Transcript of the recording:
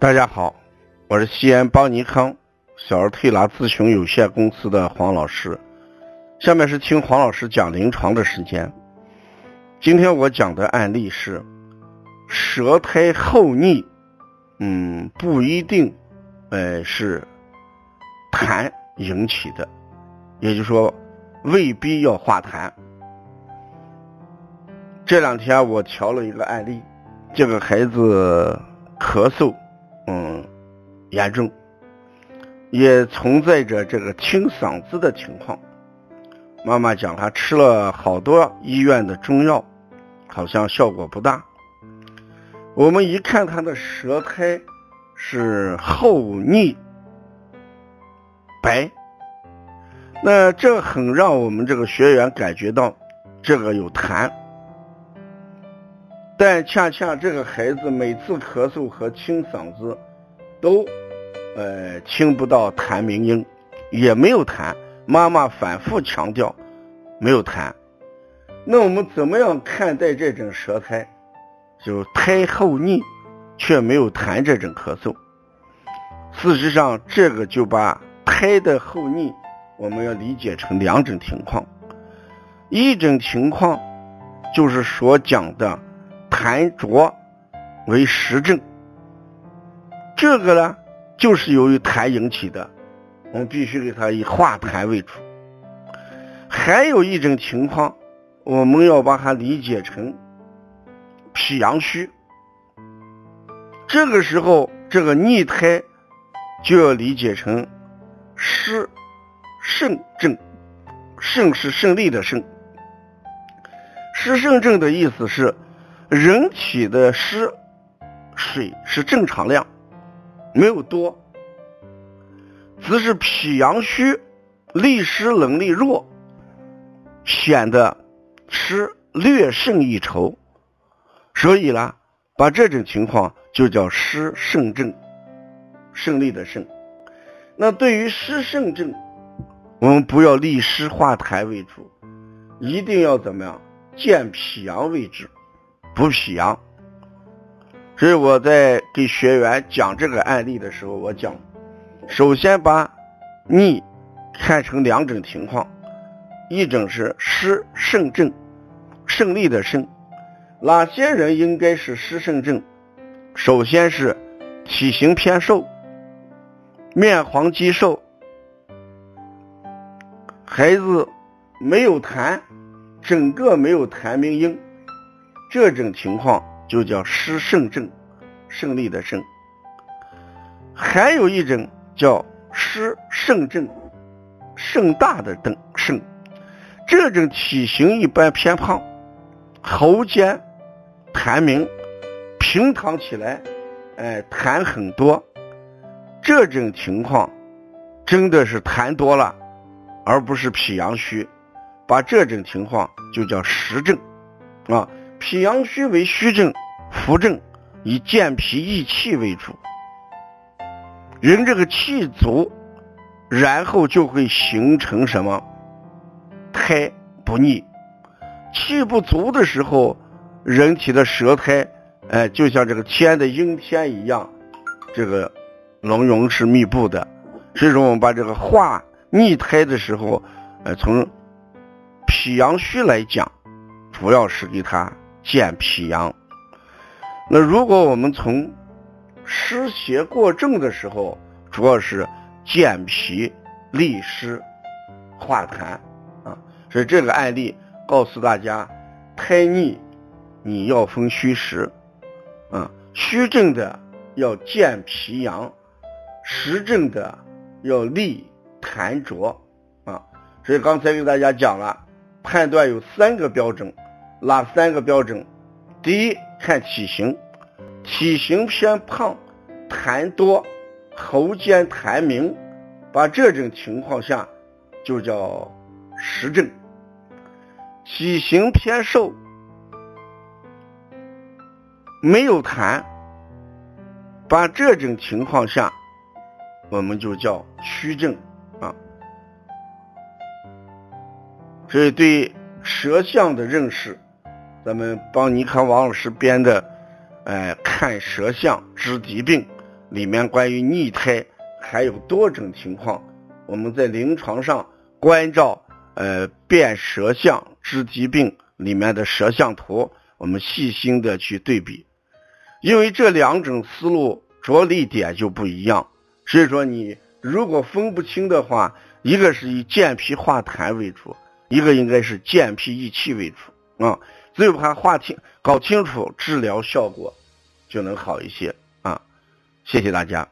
大家好，我是西安邦尼康小儿推拿咨询有限公司的黄老师。下面是听黄老师讲临床的时间。今天我讲的案例是舌苔厚腻，嗯，不一定，呃，是痰引起的，也就是说未必要化痰。这两天我调了一个案例，这个孩子咳嗽。嗯，严重，也存在着这个清嗓子的情况。妈妈讲，他吃了好多医院的中药，好像效果不大。我们一看他的舌苔是厚腻白，那这很让我们这个学员感觉到这个有痰。但恰恰这个孩子每次咳嗽和清嗓子，都，呃，听不到痰鸣音，也没有痰。妈妈反复强调，没有痰。那我们怎么样看待这种舌苔？就苔厚腻，却没有痰这种咳嗽。事实上，这个就把苔的厚腻，我们要理解成两种情况。一种情况就是所讲的。痰浊为实症，这个呢，就是由于痰引起的，我们必须给它以化痰为主。还有一种情况，我们要把它理解成脾阳虚，这个时候这个逆胎就要理解成湿肾症，肾是胜利的胜，湿肾症的意思是。人体的湿水是正常量，没有多，只是脾阳虚，利湿能力弱，显得湿略胜一筹，所以呢，把这种情况就叫湿肾症，胜利的胜。那对于湿肾症，我们不要利湿化痰为主，一定要怎么样，健脾阳为主。补脾阳，所以我在给学员讲这个案例的时候，我讲，首先把逆看成两种情况，一种是湿盛症，胜利的胜，哪些人应该是湿盛症？首先是体型偏瘦，面黄肌瘦，孩子没有痰，整个没有痰鸣音。这种情况就叫湿盛症，胜利的胜。还有一种叫湿盛症，盛大的等肾。这种体型一般偏胖，喉间痰鸣，平躺起来，哎，痰很多。这种情况真的是痰多了，而不是脾阳虚。把这种情况就叫实症，啊。脾阳虚为虚症、浮症，以健脾益气为主。人这个气足，然后就会形成什么？苔不腻。气不足的时候，人体的舌苔，哎，就像这个天的阴天一样，这个浓浓是密布的。所以说，我们把这个化逆苔的时候，呃，从脾阳虚来讲，主要是给它。健脾阳。那如果我们从湿邪过重的时候，主要是健脾利湿化痰啊。所以这个案例告诉大家，胎逆你要分虚实啊，虚症的要健脾阳，实症的要利痰浊啊。所以刚才给大家讲了，判断有三个标准。哪三个标准？第一，看体型，体型偏胖，痰多，喉间痰鸣，把这种情况下就叫实症。体型偏瘦，没有痰，把这种情况下我们就叫虚症啊。所以对舌象的认识。咱们帮尼康王老师编的，哎，看舌象知疾病，里面关于逆胎还有多种情况，我们在临床上关照呃辨舌象知疾病里面的舌象图，我们细心的去对比，因为这两种思路着力点就不一样，所以说你如果分不清的话，一个是以健脾化痰为主，一个应该是健脾益气为主啊，最怕话清搞清楚，治疗效果就能好一些啊，谢谢大家。